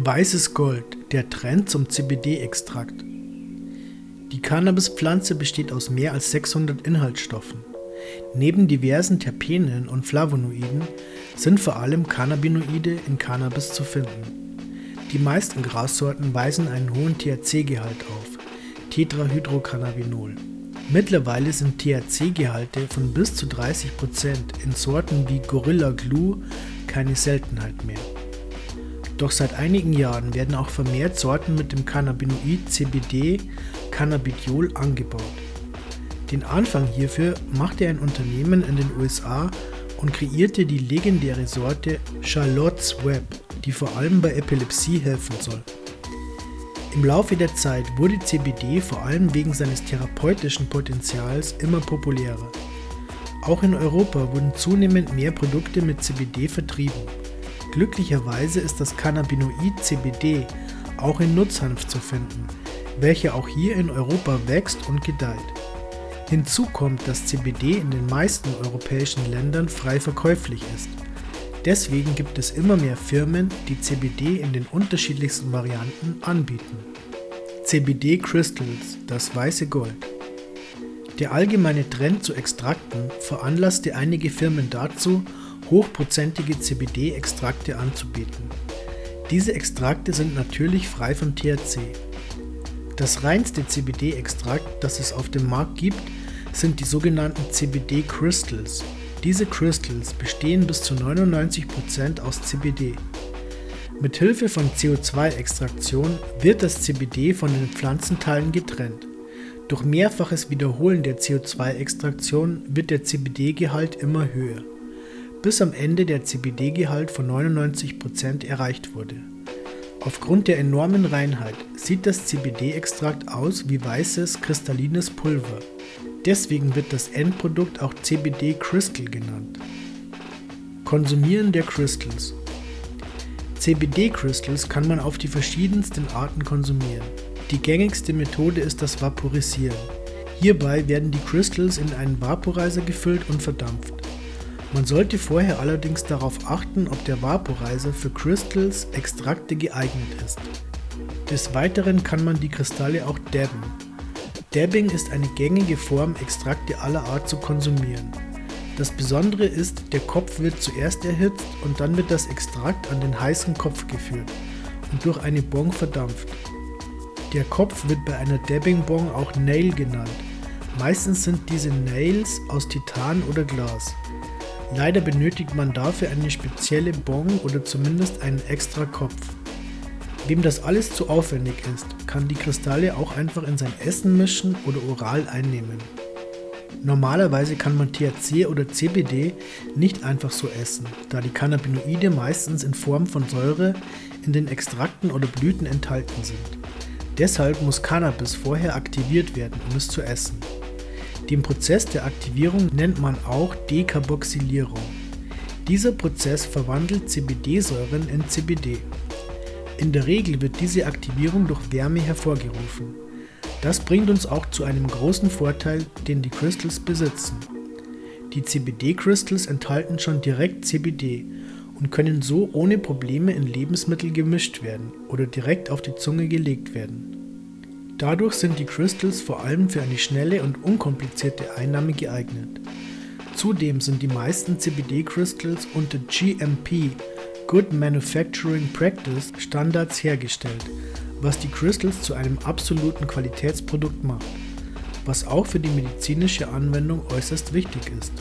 Weißes Gold, der Trend zum CBD-Extrakt. Die Cannabispflanze besteht aus mehr als 600 Inhaltsstoffen. Neben diversen Terpenen und Flavonoiden sind vor allem Cannabinoide in Cannabis zu finden. Die meisten Grassorten weisen einen hohen THC-Gehalt auf, Tetrahydrocannabinol. Mittlerweile sind THC-Gehalte von bis zu 30% in Sorten wie Gorilla Glue keine Seltenheit mehr. Doch seit einigen Jahren werden auch vermehrt Sorten mit dem Cannabinoid CBD Cannabidiol angebaut. Den Anfang hierfür machte ein Unternehmen in den USA und kreierte die legendäre Sorte Charlotte's Web, die vor allem bei Epilepsie helfen soll. Im Laufe der Zeit wurde CBD vor allem wegen seines therapeutischen Potenzials immer populärer. Auch in Europa wurden zunehmend mehr Produkte mit CBD vertrieben. Glücklicherweise ist das Cannabinoid CBD auch in Nutzhanf zu finden, welcher auch hier in Europa wächst und gedeiht. Hinzu kommt, dass CBD in den meisten europäischen Ländern frei verkäuflich ist. Deswegen gibt es immer mehr Firmen, die CBD in den unterschiedlichsten Varianten anbieten. CBD Crystals, das weiße Gold. Der allgemeine Trend zu Extrakten veranlasste einige Firmen dazu, hochprozentige CBD-Extrakte anzubieten. Diese Extrakte sind natürlich frei von THC. Das reinste CBD-Extrakt, das es auf dem Markt gibt, sind die sogenannten CBD Crystals. Diese Crystals bestehen bis zu 99% aus CBD. Mit Hilfe von CO2-Extraktion wird das CBD von den Pflanzenteilen getrennt. Durch mehrfaches Wiederholen der CO2-Extraktion wird der CBD-Gehalt immer höher bis am Ende der CBD-Gehalt von 99% erreicht wurde. Aufgrund der enormen Reinheit sieht das CBD-Extrakt aus wie weißes, kristallines Pulver. Deswegen wird das Endprodukt auch CBD Crystal genannt. Konsumieren der Crystals. CBD Crystals kann man auf die verschiedensten Arten konsumieren. Die gängigste Methode ist das Vaporisieren. Hierbei werden die Crystals in einen Vaporizer gefüllt und verdampft. Man sollte vorher allerdings darauf achten, ob der Vaporizer für Crystals Extrakte geeignet ist. Des Weiteren kann man die Kristalle auch dabben. Dabbing ist eine gängige Form, Extrakte aller Art zu konsumieren. Das Besondere ist, der Kopf wird zuerst erhitzt und dann wird das Extrakt an den heißen Kopf geführt und durch eine Bong verdampft. Der Kopf wird bei einer Dabbing Bong auch Nail genannt. Meistens sind diese Nails aus Titan oder Glas. Leider benötigt man dafür eine spezielle Bong oder zumindest einen extra Kopf. Wem das alles zu aufwendig ist, kann die Kristalle auch einfach in sein Essen mischen oder oral einnehmen. Normalerweise kann man THC oder CBD nicht einfach so essen, da die Cannabinoide meistens in Form von Säure in den Extrakten oder Blüten enthalten sind. Deshalb muss Cannabis vorher aktiviert werden, um es zu essen. Den Prozess der Aktivierung nennt man auch Dekarboxylierung. Dieser Prozess verwandelt CBD-Säuren in CBD. In der Regel wird diese Aktivierung durch Wärme hervorgerufen. Das bringt uns auch zu einem großen Vorteil, den die Crystals besitzen. Die CBD-Crystals enthalten schon direkt CBD und können so ohne Probleme in Lebensmittel gemischt werden oder direkt auf die Zunge gelegt werden. Dadurch sind die Crystals vor allem für eine schnelle und unkomplizierte Einnahme geeignet. Zudem sind die meisten CBD-Crystals unter GMP Good Manufacturing Practice Standards hergestellt, was die Crystals zu einem absoluten Qualitätsprodukt macht, was auch für die medizinische Anwendung äußerst wichtig ist.